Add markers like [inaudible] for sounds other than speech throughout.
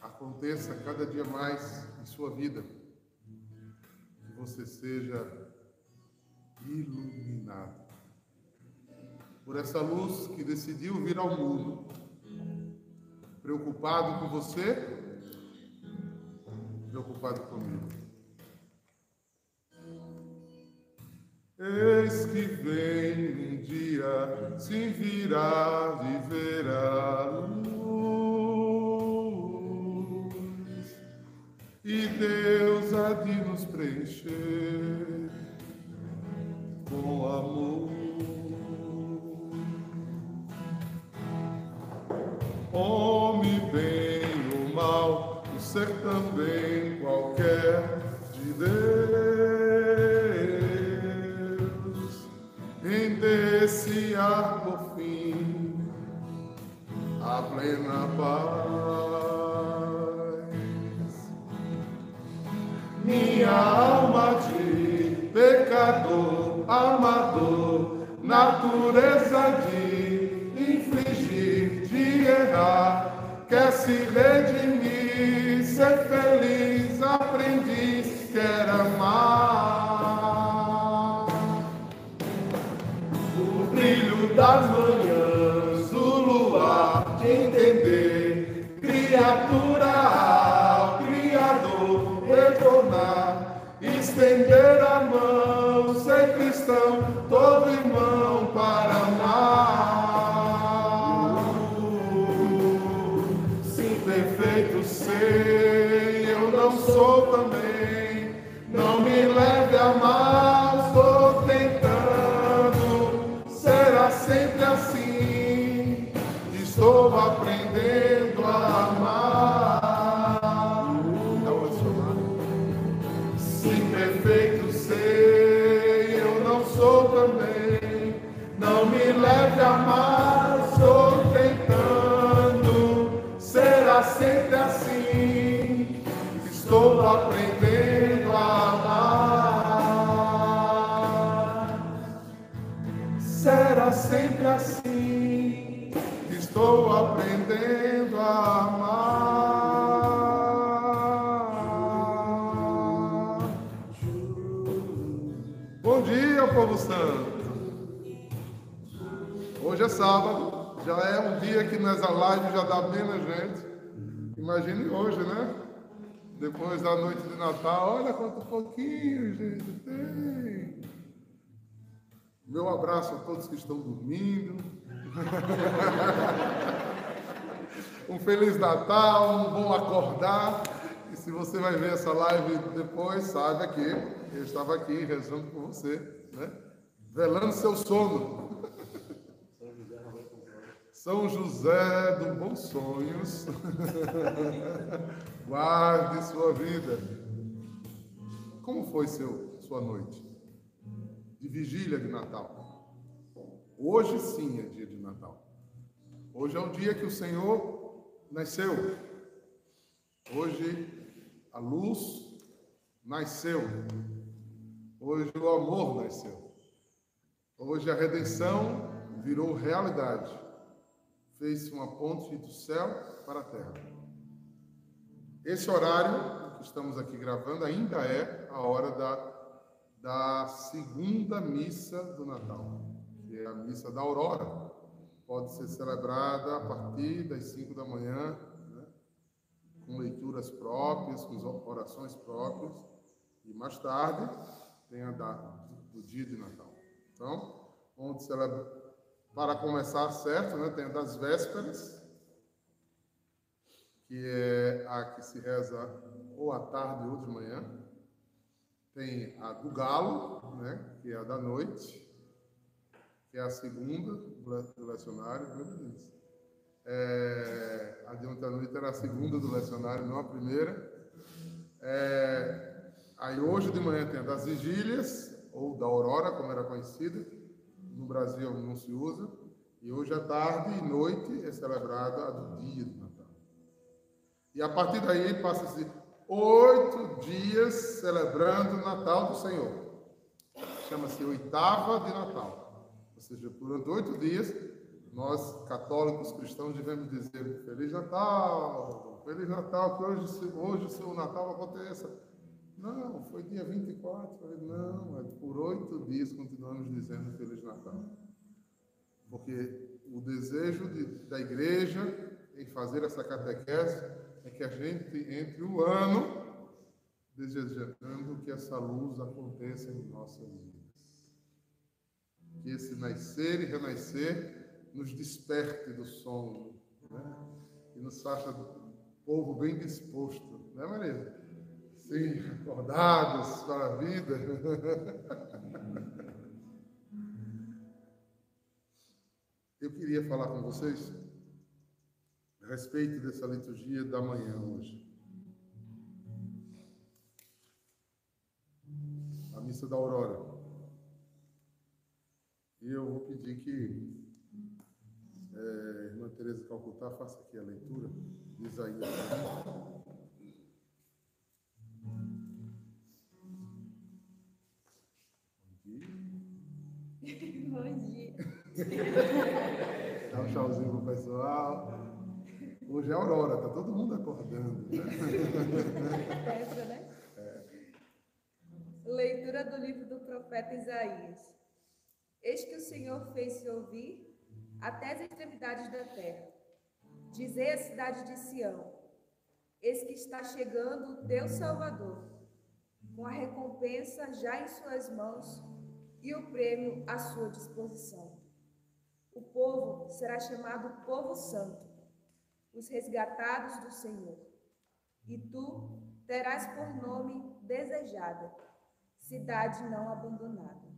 aconteça cada dia mais em sua vida. Que você seja iluminado por essa luz que decidiu vir ao mundo. Preocupado com você, preocupado comigo. Eis que vem um dia, se virá, viverá e Deus há de nos preencher com amor. Homem bem ou mal, o ser também qualquer de Deus, render-se-á por fim a plena paz. Minha alma de pecador, amador, natureza de infligir, de errar, quer se redimir, ser feliz, ser Estou aprendendo a amar. Será sempre assim. Estou aprendendo a amar. Bom dia, povo santo. Hoje é sábado, já é um dia que nessa live já dá menos gente. Imagine hoje, né? Depois da noite de Natal, olha quanto pouquinho, gente, tem. Meu abraço a todos que estão dormindo. [laughs] um feliz Natal, um bom acordar. E se você vai ver essa live depois, saiba que eu estava aqui rezando por você, né? Velando seu sono. São José do Bons Sonhos, [laughs] guarde sua vida. Como foi seu, sua noite? De vigília de Natal. Hoje sim é dia de Natal. Hoje é o dia que o Senhor nasceu. Hoje a luz nasceu. Hoje o amor nasceu. Hoje a redenção virou realidade fez uma ponte do céu para a terra. Esse horário que estamos aqui gravando ainda é a hora da, da segunda missa do Natal, que é a missa da aurora. Pode ser celebrada a partir das 5 da manhã, né? com leituras próprias, com orações próprias, e mais tarde tem a data do dia de Natal. Então, vamos celebrar para começar certo, né, tem a das vésperas, que é a que se reza ou à tarde ou de manhã. Tem a do galo, né, que é a da noite, que é a segunda do lecionário. É, a de ontem à noite era a segunda do lecionário, não a primeira. É, aí hoje de manhã tem a das vigílias, ou da aurora, como era conhecida Brasil não se usa. E hoje à tarde e noite é celebrada a do dia de Natal. E a partir daí passa-se oito dias celebrando o Natal do Senhor. Chama-se oitava de Natal. Ou seja, durante oito dias, nós católicos cristãos devemos dizer Feliz Natal, Feliz Natal, que hoje, hoje o seu Natal aconteça. Não, foi dia 24. Falei, não, é por oito dias continuamos dizendo Feliz Natal. Porque o desejo de, da igreja em fazer essa catequese é que a gente entre o ano desejando que essa luz aconteça em nossas vidas. Que esse nascer e renascer nos desperte do sono, né? E nos faça povo bem disposto, né, Maria? Sim, acordados para a vida. Eu queria falar com vocês a respeito dessa liturgia da manhã hoje. A missa da aurora. E eu vou pedir que é, irmã Tereza Calcutá faça aqui a leitura de Isaías. [laughs] Bom dia. Dá um tchauzinho pro pessoal. Hoje é aurora, tá todo mundo acordando. Né? Essa, né? Leitura do livro do profeta Isaías. Eis que o Senhor fez-se ouvir até as extremidades da terra. Dizei à cidade de Sião: Eis que está chegando o teu Salvador, com a recompensa já em suas mãos e o prêmio à sua disposição. O povo será chamado Povo Santo, os resgatados do Senhor. E tu terás por nome desejada, cidade não abandonada.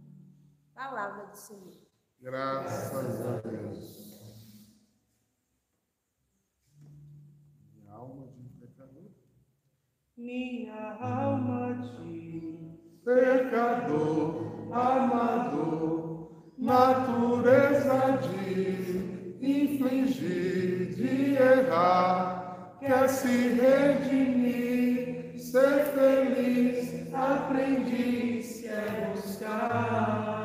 Palavra do Senhor. Graças a Deus. Minha alma de pecador. Minha alma de Pecador, amador, natureza de infligir, de errar, quer se redimir, ser feliz, aprendiz, quer buscar.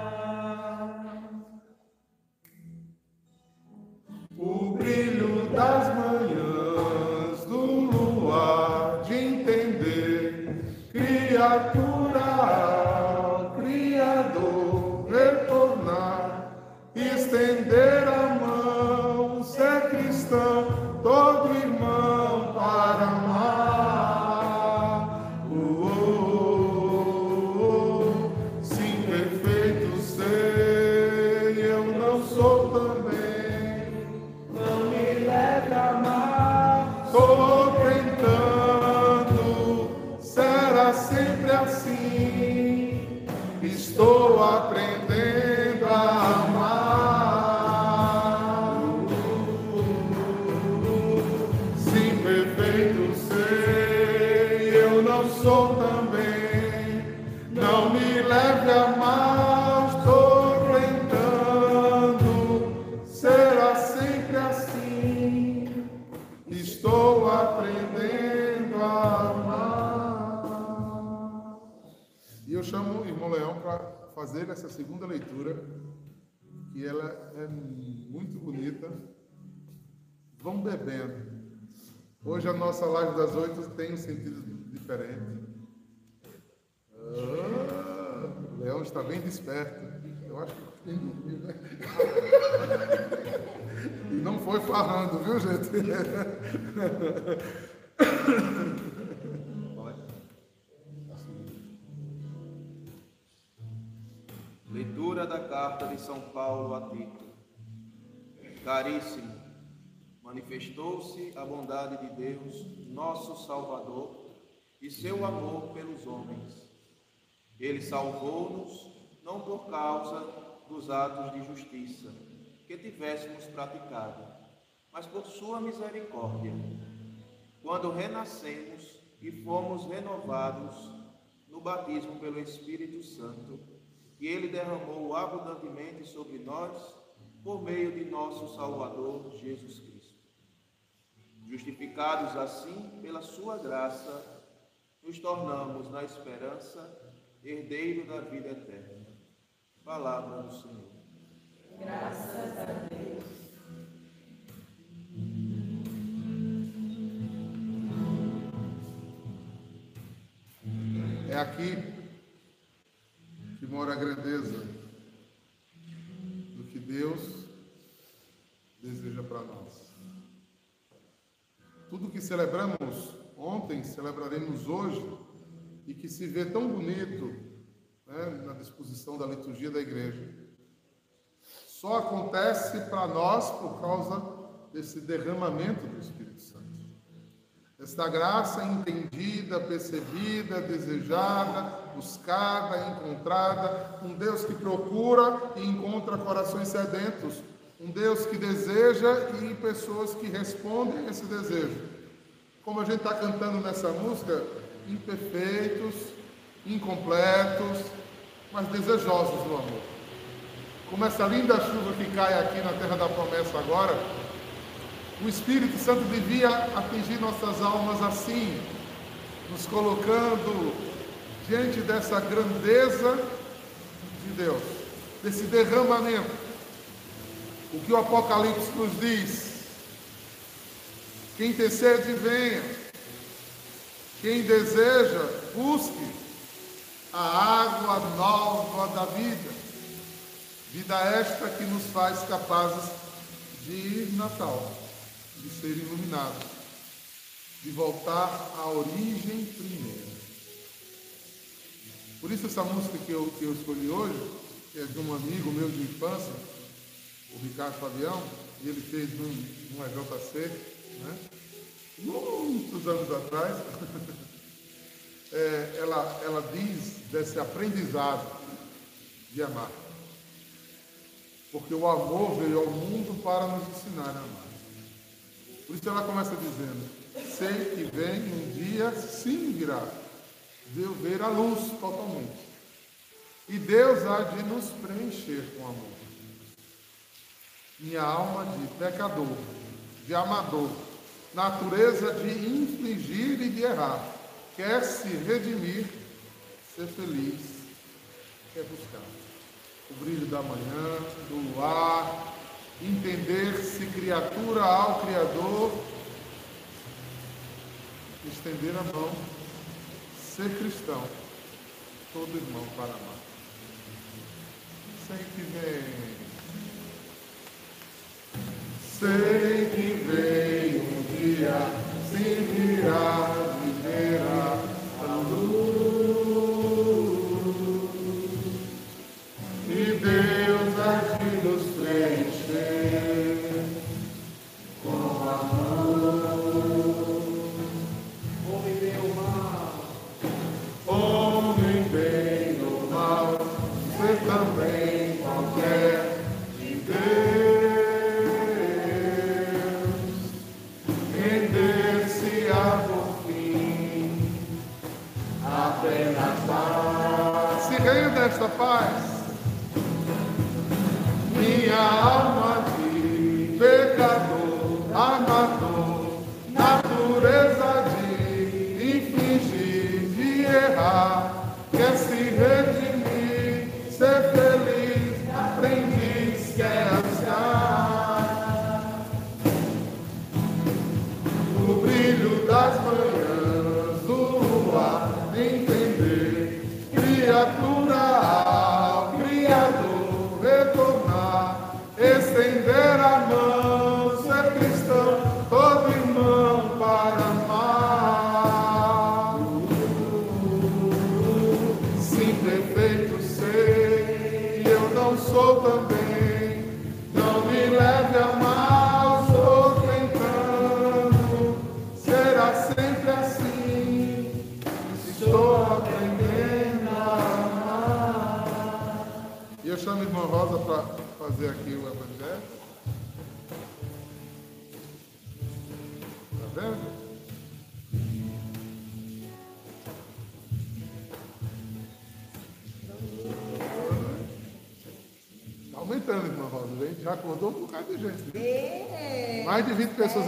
Mal. Muito bonita. Vão bebendo. Hoje a nossa live das oito tem um sentido diferente. Ah, o Leão está bem desperto. Eu acho que tem né? E não foi farrando, viu, gente? Leitura da carta de São Paulo a Tito. Caríssimo, manifestou-se a bondade de Deus, nosso Salvador, e seu amor pelos homens. Ele salvou-nos não por causa dos atos de justiça que tivéssemos praticado, mas por sua misericórdia, quando renascemos e fomos renovados no batismo pelo Espírito Santo, que ele derramou abundantemente sobre nós por meio de nosso Salvador Jesus Cristo. Justificados assim pela sua graça, nos tornamos na esperança herdeiro da vida eterna. Palavra do Senhor. Graças a Deus. É aqui que mora a grandeza do que Deus para nós. Tudo que celebramos ontem, celebraremos hoje, e que se vê tão bonito né, na disposição da liturgia da igreja, só acontece para nós por causa desse derramamento do Espírito Santo. Esta graça entendida, percebida, desejada, buscada, encontrada, um Deus que procura e encontra corações sedentos, um Deus que deseja e pessoas que respondem a esse desejo. Como a gente está cantando nessa música, imperfeitos, incompletos, mas desejosos do amor. Como essa linda chuva que cai aqui na terra da promessa agora, o Espírito Santo devia atingir nossas almas assim, nos colocando diante dessa grandeza de Deus, desse derramamento. O que o Apocalipse nos diz. Quem tem sede, venha. Quem deseja, busque a água nova da vida. Vida esta que nos faz capazes de ir Natal, de ser iluminados, de voltar à origem primeira. Por isso essa música que eu, que eu escolhi hoje, que é de um amigo meu de infância, o Ricardo Fabião, e ele fez num, num EJC, né? muitos anos atrás, [laughs] é, ela, ela diz desse aprendizado de amar. Porque o amor veio ao mundo para nos ensinar a amar. Por isso ela começa dizendo: Sei que vem um dia, sim virá, de eu ver a luz totalmente. E Deus há de nos preencher com amor. Minha alma de pecador, de amador, natureza de infligir e de errar, quer se redimir, ser feliz, quer buscar o brilho da manhã, do luar, entender-se criatura ao Criador, estender a mão, ser cristão, todo irmão para amar. Sei que vem. Sei que vem um dia, se virá,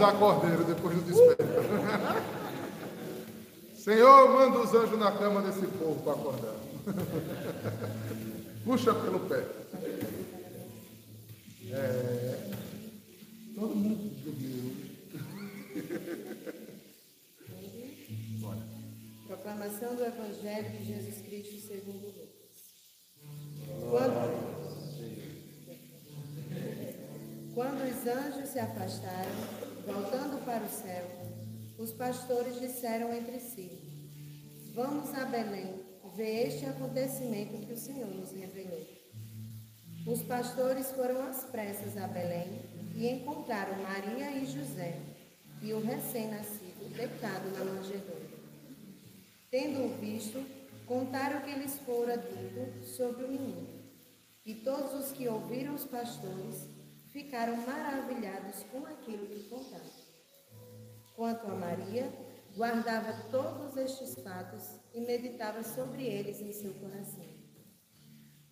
de 20 pessoas acordaram depois do despertar. [laughs] Senhor, manda os anjos na cama desse povo para acordar. [laughs] Puxa pelo pé. É. Todo mundo dormiu. [laughs] Bora. Proclamação do Evangelho de Jesus Cristo segundo Lucas. Quando, quando os anjos se afastaram, voltando para o céu, os pastores disseram entre si: Vamos a Belém ver este acontecimento que o Senhor nos revelou. Os pastores foram às pressas a Belém e encontraram Maria e José e o recém-nascido deitado na manjedoura. Tendo-o visto, contaram que lhes fora dito sobre o menino. E todos os que ouviram os pastores ficaram maravilhados com aquilo que contaram. Quanto a Maria, guardava todos estes fatos e meditava sobre eles em seu coração.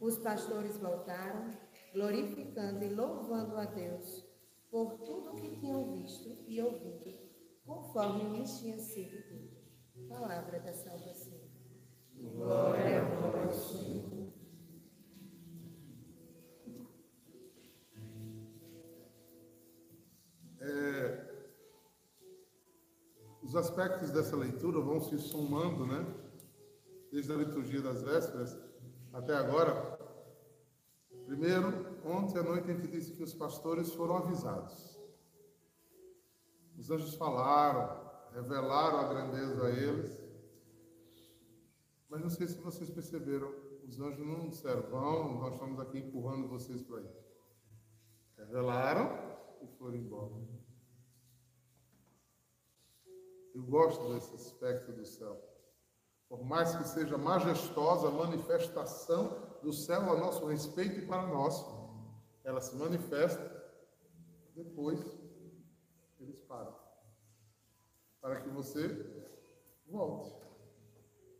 Os pastores voltaram, glorificando e louvando a Deus por tudo o que tinham visto e ouvido, conforme lhes tinha sido dito. Palavra da salvação. Glória a vós, Senhor. Aspectos dessa leitura vão se somando, né? Desde a liturgia das vésperas até agora. Primeiro, ontem à noite a gente disse que os pastores foram avisados. Os anjos falaram, revelaram a grandeza a eles. Mas não sei se vocês perceberam, os anjos não disseram, vão, nós estamos aqui empurrando vocês para aí. Revelaram e foram embora. Eu gosto desse aspecto do céu. Por mais que seja majestosa a manifestação do céu a nosso respeito e para nós, ela se manifesta, depois eles param para que você volte,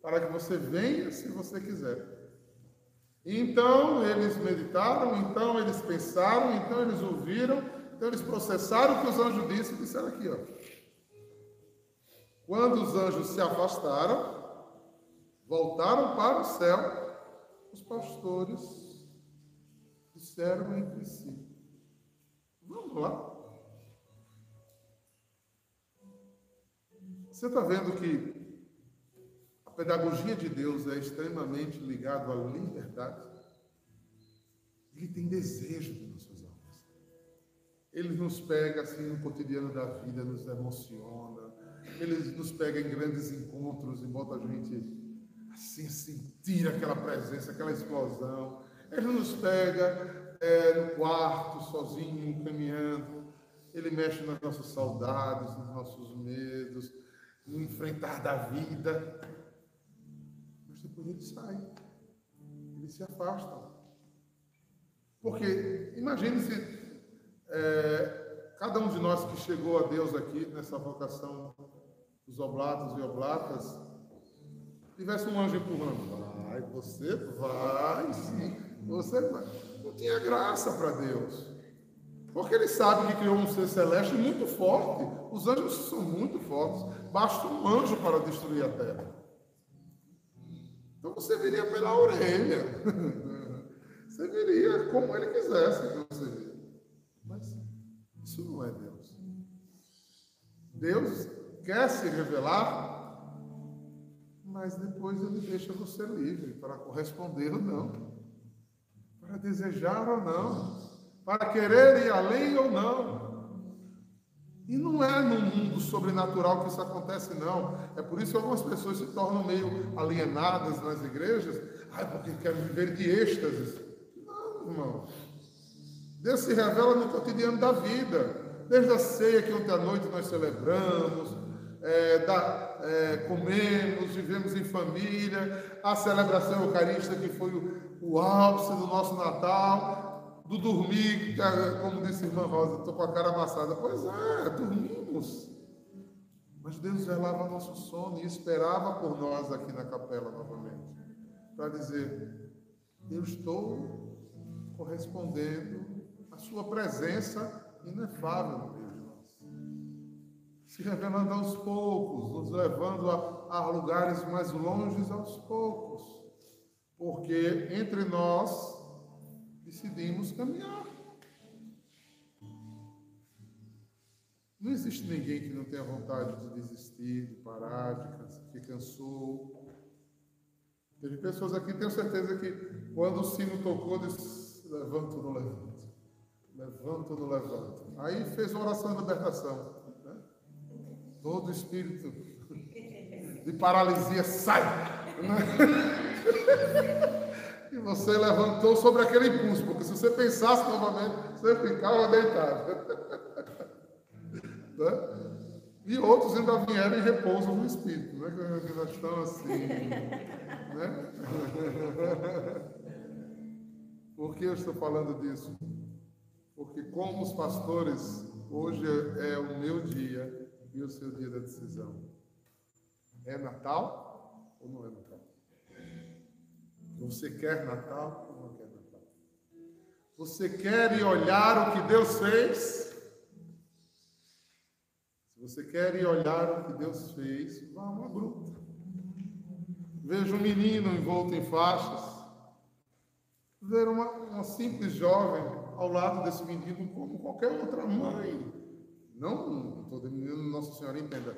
para que você venha se você quiser. Então eles meditaram, então eles pensaram, então eles ouviram, então eles processaram o que os anjos disseram e disseram aqui, ó. Quando os anjos se afastaram, voltaram para o céu, os pastores disseram entre si: Vamos lá. Você está vendo que a pedagogia de Deus é extremamente ligada à liberdade? Ele tem desejo de nossas almas. Ele nos pega assim no cotidiano da vida, nos emociona. Ele nos pega em grandes encontros e bota a gente assim sentir aquela presença, aquela explosão. Ele nos pega é, no quarto, sozinho, caminhando. Ele mexe nas nossas saudades, nos nossos medos no enfrentar da vida. Mas depois eles saem, eles se afastam. Porque imagine se é, cada um de nós que chegou a Deus aqui nessa vocação dos oblatos e oblatas tivesse um anjo empurrando. Vai, você vai, sim, você vai. Não tinha graça para Deus. Porque ele sabe que criou um ser celeste muito forte. Os anjos são muito fortes. Basta um anjo para destruir a terra. Então você viria pela orelha. [laughs] Você viria como ele quisesse que você viria. Mas isso não é Deus. Deus quer se revelar, mas depois ele deixa você livre para corresponder ou não, para desejar ou não para querer ir além ou não. E não é no mundo sobrenatural que isso acontece, não. É por isso que algumas pessoas se tornam meio alienadas nas igrejas. Ah, porque querem viver de êxtases. Não, irmão. Deus se revela no cotidiano da vida. Desde a ceia que ontem à noite nós celebramos, é, da, é, comemos, vivemos em família, a celebração eucarística que foi o, o ápice do nosso Natal, do dormir, como disse a irmã Rosa, estou com a cara amassada. Pois é, dormimos. Mas Deus velava nosso sono e esperava por nós aqui na capela novamente. Para dizer, eu estou correspondendo à sua presença inefável Se revelando aos poucos, nos levando a, a lugares mais longes aos poucos. Porque entre nós decidimos caminhar. Não existe ninguém que não tenha vontade de desistir, de parar, de que cansou. Teve pessoas aqui, tenho certeza que quando o sino tocou, disse: levanto ou não levanto? Levanto ou não levanto? Aí fez uma oração de libertação. Todo espírito de paralisia sai. Né? [laughs] E você levantou sobre aquele impulso, porque se você pensasse novamente, você ficava deitado. [laughs] Né? E outros ainda vieram e repousam no Espírito, né? que já estão assim. Né? [laughs] Por que eu estou falando disso? Porque, como os pastores, hoje é o meu dia e o seu dia da decisão. É Natal ou não é Natal? Você quer Natal ou não quer Natal? Você quer ir olhar o que Deus fez? Se você quer ir olhar o que Deus fez, vá uma gruta. Veja um menino envolto em faixas. Ver uma, uma simples jovem ao lado desse menino como qualquer outra mãe. Não estou menino Nossa Senhora entenda.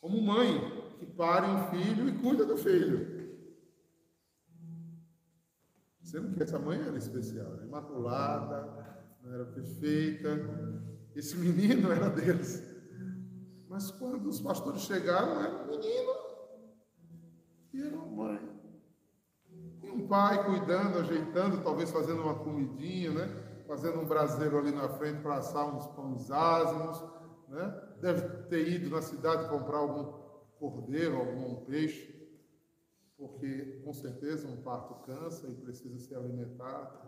Como mãe que pare um filho e cuida do filho. Sendo que essa mãe era especial, era imaculada, não era perfeita. Esse menino era deles. Mas quando os pastores chegaram, era um menino e era uma mãe. E um pai cuidando, ajeitando, talvez fazendo uma comidinha, né? Fazendo um braseiro ali na frente para assar uns pães né? Deve ter ido na cidade comprar algum cordeiro, algum peixe, porque com certeza um parto cansa e precisa ser alimentado.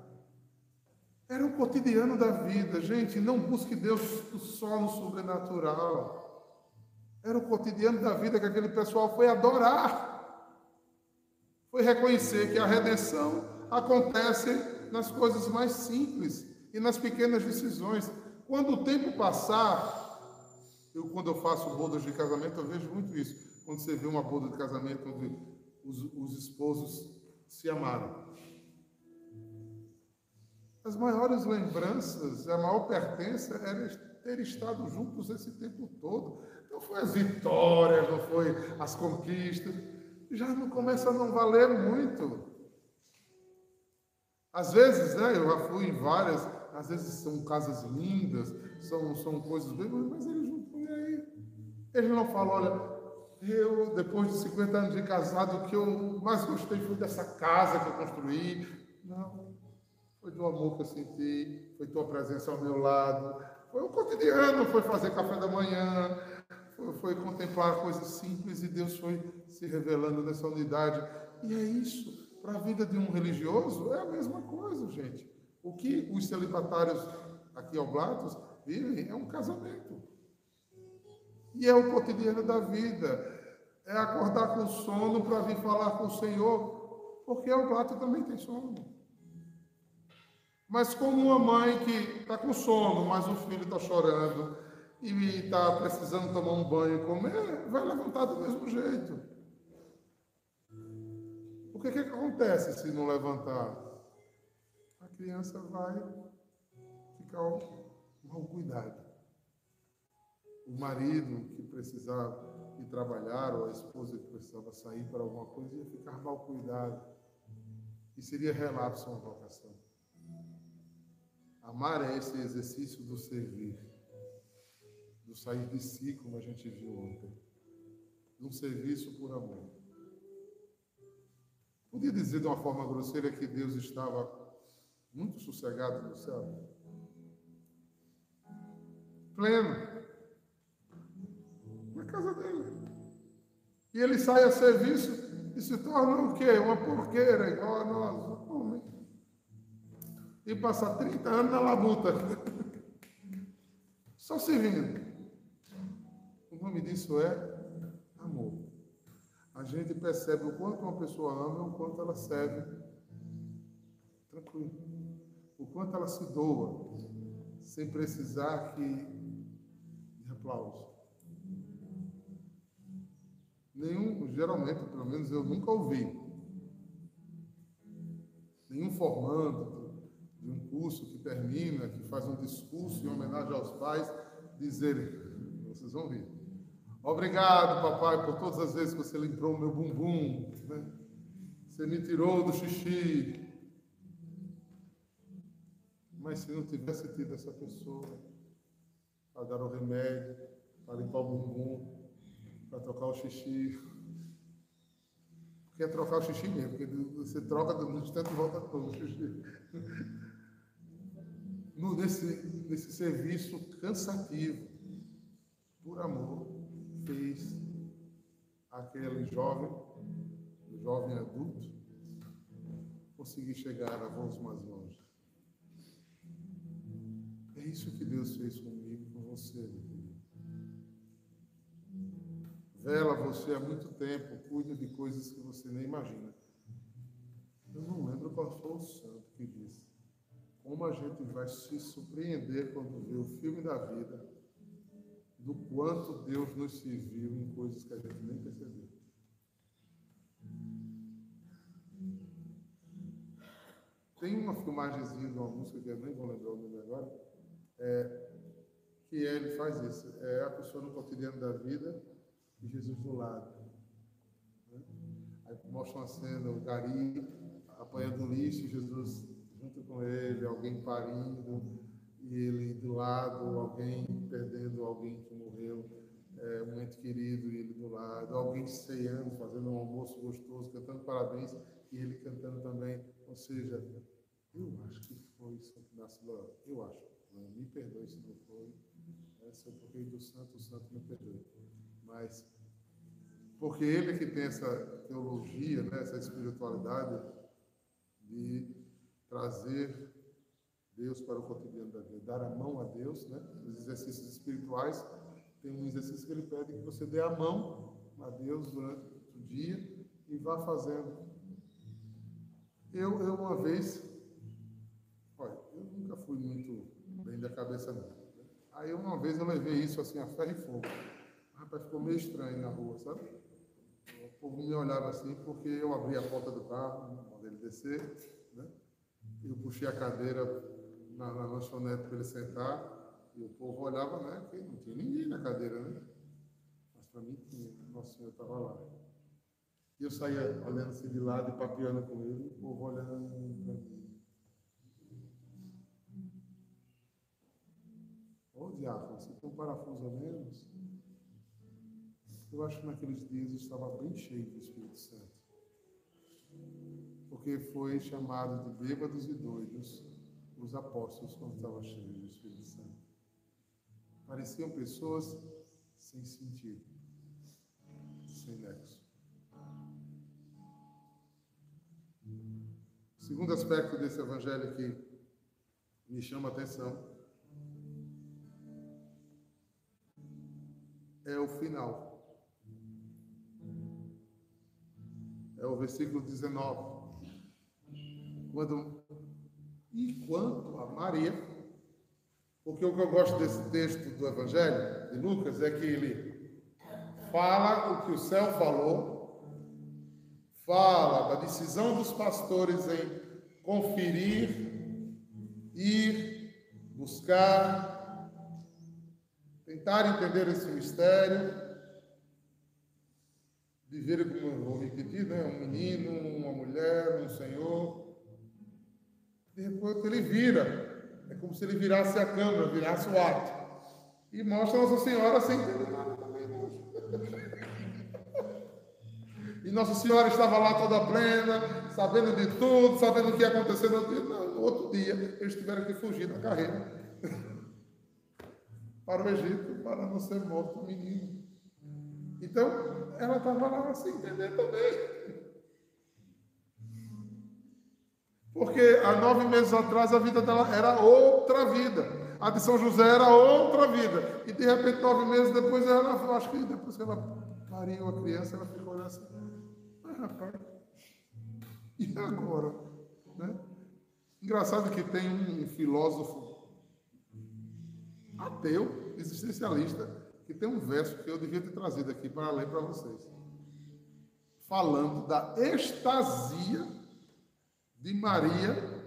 Era o cotidiano da vida, gente. Não busque Deus só no sobrenatural. Era o cotidiano da vida que aquele pessoal foi adorar. Foi reconhecer que a redenção acontece nas coisas mais simples e nas pequenas decisões. Quando o tempo passar, eu quando eu faço bodas de casamento, eu vejo muito isso. Quando você vê uma boda de casamento onde os, os esposos se amaram. As maiores lembranças, a maior pertença era ter estado juntos esse tempo todo. Não foi as vitórias, não foi as conquistas. Já não começa a não valer muito. Às vezes, né, eu já fui em várias, às vezes são casas lindas, são, são coisas bem, mas eles não põem aí. Eles não falam, olha, eu, depois de 50 anos de casado, o que eu mais gostei foi dessa casa que eu construí. Não. Foi do amor que eu senti, foi tua presença ao meu lado, foi o cotidiano, foi fazer café da manhã, foi, foi contemplar coisas simples e Deus foi se revelando nessa unidade. E é isso. Para a vida de um religioso é a mesma coisa, gente. O que os celibatários aqui oblatos vivem é um casamento. E é o cotidiano da vida. É acordar com sono para vir falar com o Senhor, porque o oblato também tem sono. Mas como uma mãe que está com sono, mas o filho está chorando, e está precisando tomar um banho e comer, vai levantar do mesmo jeito. O que, que acontece se não levantar? Criança vai ficar mal cuidada. O marido que precisava ir trabalhar, ou a esposa que precisava sair para alguma coisa, ia ficar mal cuidado. E seria relapso uma vocação. Amar é esse exercício do servir do sair de si, como a gente viu ontem. De um serviço por amor. Podia dizer de uma forma grosseira que Deus estava muito sossegado no céu? Pleno. Na casa dele. E ele sai a serviço e se torna o quê? Uma porqueira igual a nós, homem. E passa 30 anos na labuta. [laughs] Só servindo nome disso é amor. A gente percebe o quanto uma pessoa ama e o quanto ela serve tranquilo. Quanto ela se doa, sem precisar que de aplauso. Nenhum, geralmente, pelo menos eu nunca ouvi, nenhum formando de um curso que termina, que faz um discurso em homenagem aos pais, dizer Vocês vão rir. Obrigado, papai, por todas as vezes que você limpou o meu bumbum. Né? Você me tirou do xixi. Mas se não tivesse tido essa pessoa para dar o remédio, para limpar o bumbum, para trocar o xixi. Porque é trocar o xixi mesmo, porque você troca no instante e volta todo o xixi. No, nesse, nesse serviço cansativo, por amor, fez aquele jovem, jovem adulto, conseguir chegar a voos mais longe. É isso que Deus fez comigo, com você. Vela você há muito tempo, cuida de coisas que você nem imagina. Eu não lembro qual foi o santo que disse. Como a gente vai se surpreender quando vê o filme da vida, do quanto Deus nos serviu em coisas que a gente nem percebeu. Tem uma filmagemzinha de uma música que eu nem vou lembrar o nome agora, é, que ele faz isso. É a pessoa no cotidiano da vida e Jesus do lado. Né? Aí mostra uma cena, o Gari apanhando lixo, Jesus junto com ele, alguém parindo, e ele do lado, alguém perdendo alguém que morreu, é, um ente querido, e ele do lado, alguém ceando, fazendo um almoço gostoso, cantando parabéns, e ele cantando também. Ou seja, eu acho que foi Santo Inácio Loyola. Eu acho. Me perdoe se não foi. É, se eu toquei do santo, o santo me perdoe. Mas porque ele é que tem essa teologia, né, essa espiritualidade de trazer Deus para o cotidiano da vida, dar a mão a Deus, né? Os exercícios espirituais tem um exercício que ele pede que você dê a mão a Deus durante o dia e vá fazendo. Eu, eu uma vez, olha, eu nunca fui muito da cabeça não. Aí uma vez eu levei isso assim a ferro e fogo. Rapaz, ficou meio estranho na rua, sabe? povo me olhava assim porque eu abri a porta do carro, quando ele descer, né? Eu puxei a cadeira na, na lanchonete para ele sentar, e o povo olhava, né? Que não tinha ninguém na cadeira, né? Mas para mim tinha, Nosso Senhor estava lá. E eu saía olhando assim de lado e papiando com ele, o povo olhando para mim. Ô diácono, você tem um parafuso a menos? Eu acho que naqueles dias estava bem cheio do Espírito Santo. Porque foi chamado de bêbados e doidos os apóstolos quando estavam cheios do Espírito Santo. Pareciam pessoas sem sentido, sem nexo. O segundo aspecto desse evangelho que me chama a atenção é o final. é o versículo 19. Quando, enquanto a Maria, porque o que eu gosto desse texto do Evangelho de Lucas é que ele fala o que o céu falou, fala da decisão dos pastores em conferir, ir, buscar, tentar entender esse mistério, viverem como vou repetir, né? Um menino, uma mulher, um senhor. De repente ele vira. É como se ele virasse a câmera, virasse o ato. E mostra Nossa Senhora sem entender nada também. E Nossa Senhora estava lá toda plena, sabendo de tudo, sabendo o que ia acontecer no outro dia. Eles tiveram que fugir da carreira para o Egito, para não ser morto o menino. Então, ela estava lá sem entender também. Porque há nove meses atrás a vida dela era outra vida. A de São José era outra vida. E de repente, nove meses depois, ela, acho que depois que ela pariu a criança, ela ficou olhando assim. Mas rapaz, e agora? Né? Engraçado que tem um filósofo ateu, existencialista, que tem um verso que eu devia ter trazido aqui para ler para vocês. Falando da estasia de Maria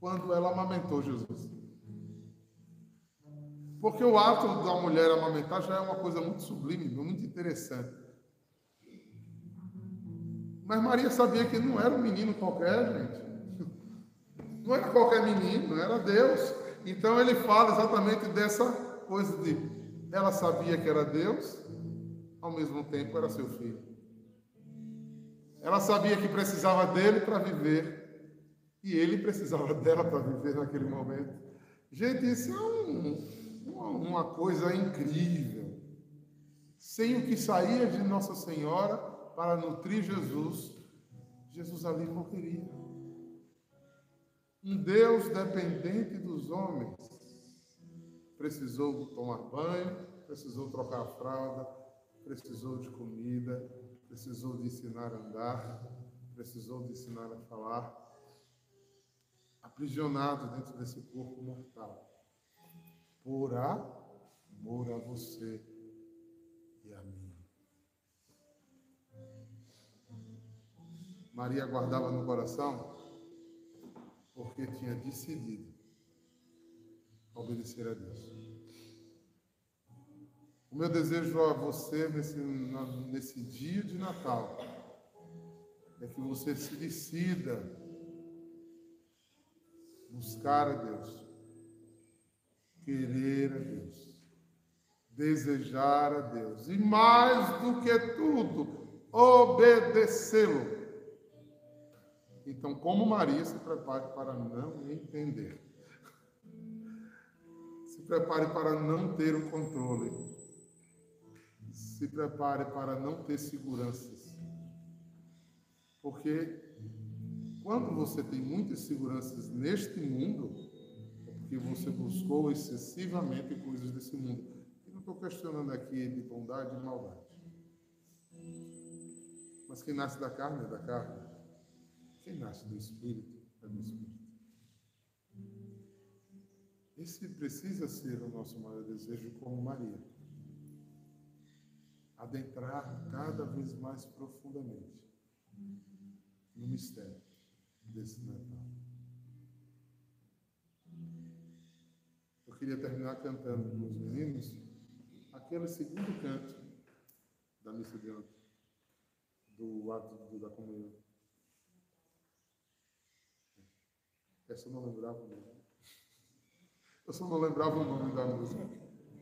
quando ela amamentou Jesus. Porque o ato da mulher amamentar já é uma coisa muito sublime, muito interessante. Mas Maria sabia que não era um menino qualquer, gente. Não era qualquer menino, era Deus. Então ele fala exatamente dessa coisa de ela sabia que era Deus, ao mesmo tempo era seu filho. Ela sabia que precisava dele para viver, e ele precisava [laughs] dela para viver naquele momento. Gente, isso é um, uma, uma coisa incrível. Sem o que saía de Nossa Senhora para nutrir Jesus, Jesus ali morreria. Um Deus dependente dos homens. Precisou tomar banho, precisou trocar a fralda, precisou de comida, precisou de ensinar a andar, precisou de ensinar a falar, aprisionado dentro desse corpo mortal, por amor a você e a mim. Maria guardava no coração porque tinha decidido obedecer a Deus. O meu desejo a você nesse, nesse dia de Natal é que você se decida buscar a Deus, querer a Deus, desejar a Deus e mais do que tudo, obedecê-lo. Então, como Maria, se prepare para não entender. Se prepare para não ter o controle se prepare para não ter seguranças. Porque quando você tem muitas seguranças neste mundo, é porque você buscou excessivamente coisas desse mundo. E não estou questionando aqui de bondade e maldade. Mas quem nasce da carne é da carne. Quem nasce do Espírito é do Espírito. Esse precisa ser o nosso maior desejo como Maria adentrar cada vez mais profundamente no mistério desse Natal. Eu queria terminar cantando com os meninos aquele segundo canto da missa de ontem, do ato da comunhão. Essa eu não lembrava o nome. Eu só não lembrava o nome da música.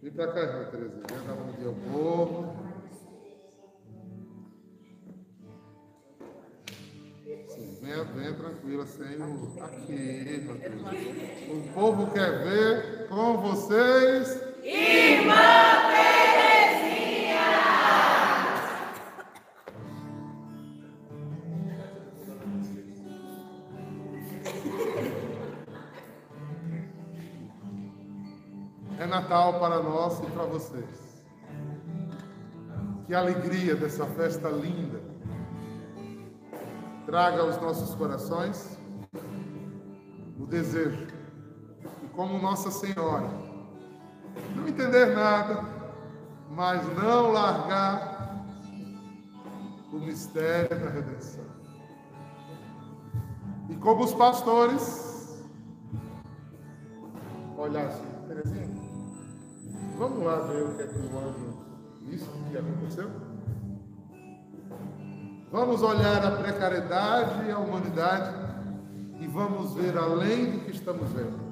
Vem pra cá, irmã Terezinha. Vem dar bom dia ao povo. Venha, venha tranquila, sem o. Aqui, O povo quer ver com vocês. Irmã Terezinha! É Natal para nós e para vocês. Que alegria dessa festa linda traga aos nossos corações o desejo e como Nossa Senhora não entender nada, mas não largar o mistério da redenção. E como os pastores, olhar assim, vamos lá ver o que é que o anjo, isso que aconteceu? Vamos olhar a precariedade e a humanidade e vamos ver além do que estamos vendo.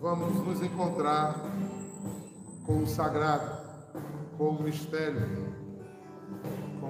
Vamos nos encontrar com o sagrado, com o mistério, com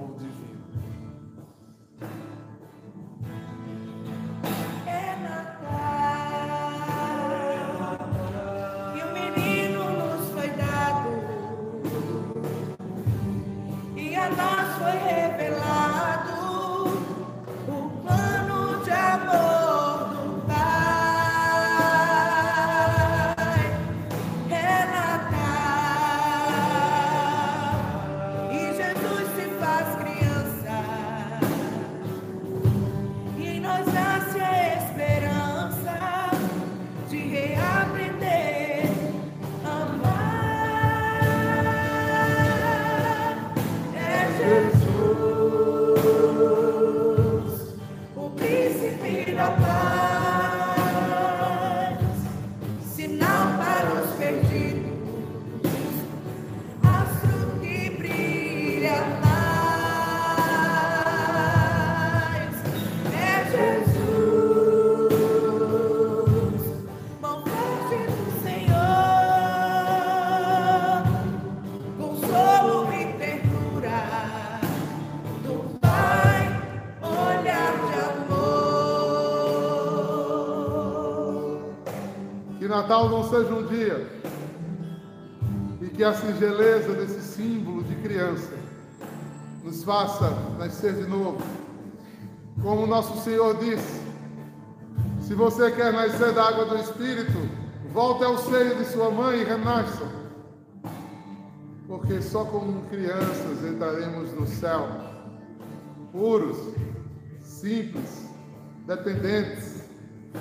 Natal não seja um dia e que a singeleza desse símbolo de criança nos faça nascer de novo. Como nosso Senhor disse, se você quer nascer da água do Espírito, volte ao seio de sua mãe e renasça. Porque só como crianças entraremos no céu, puros, simples, dependentes,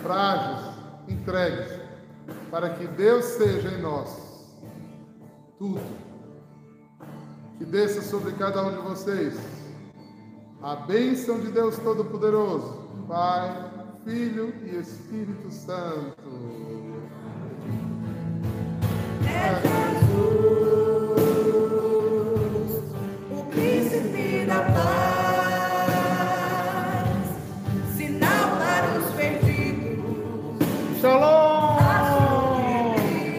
frágeis, entregues, para que Deus seja em nós tudo. Que desça sobre cada um de vocês a bênção de Deus Todo-Poderoso, Pai, Filho e Espírito Santo. É.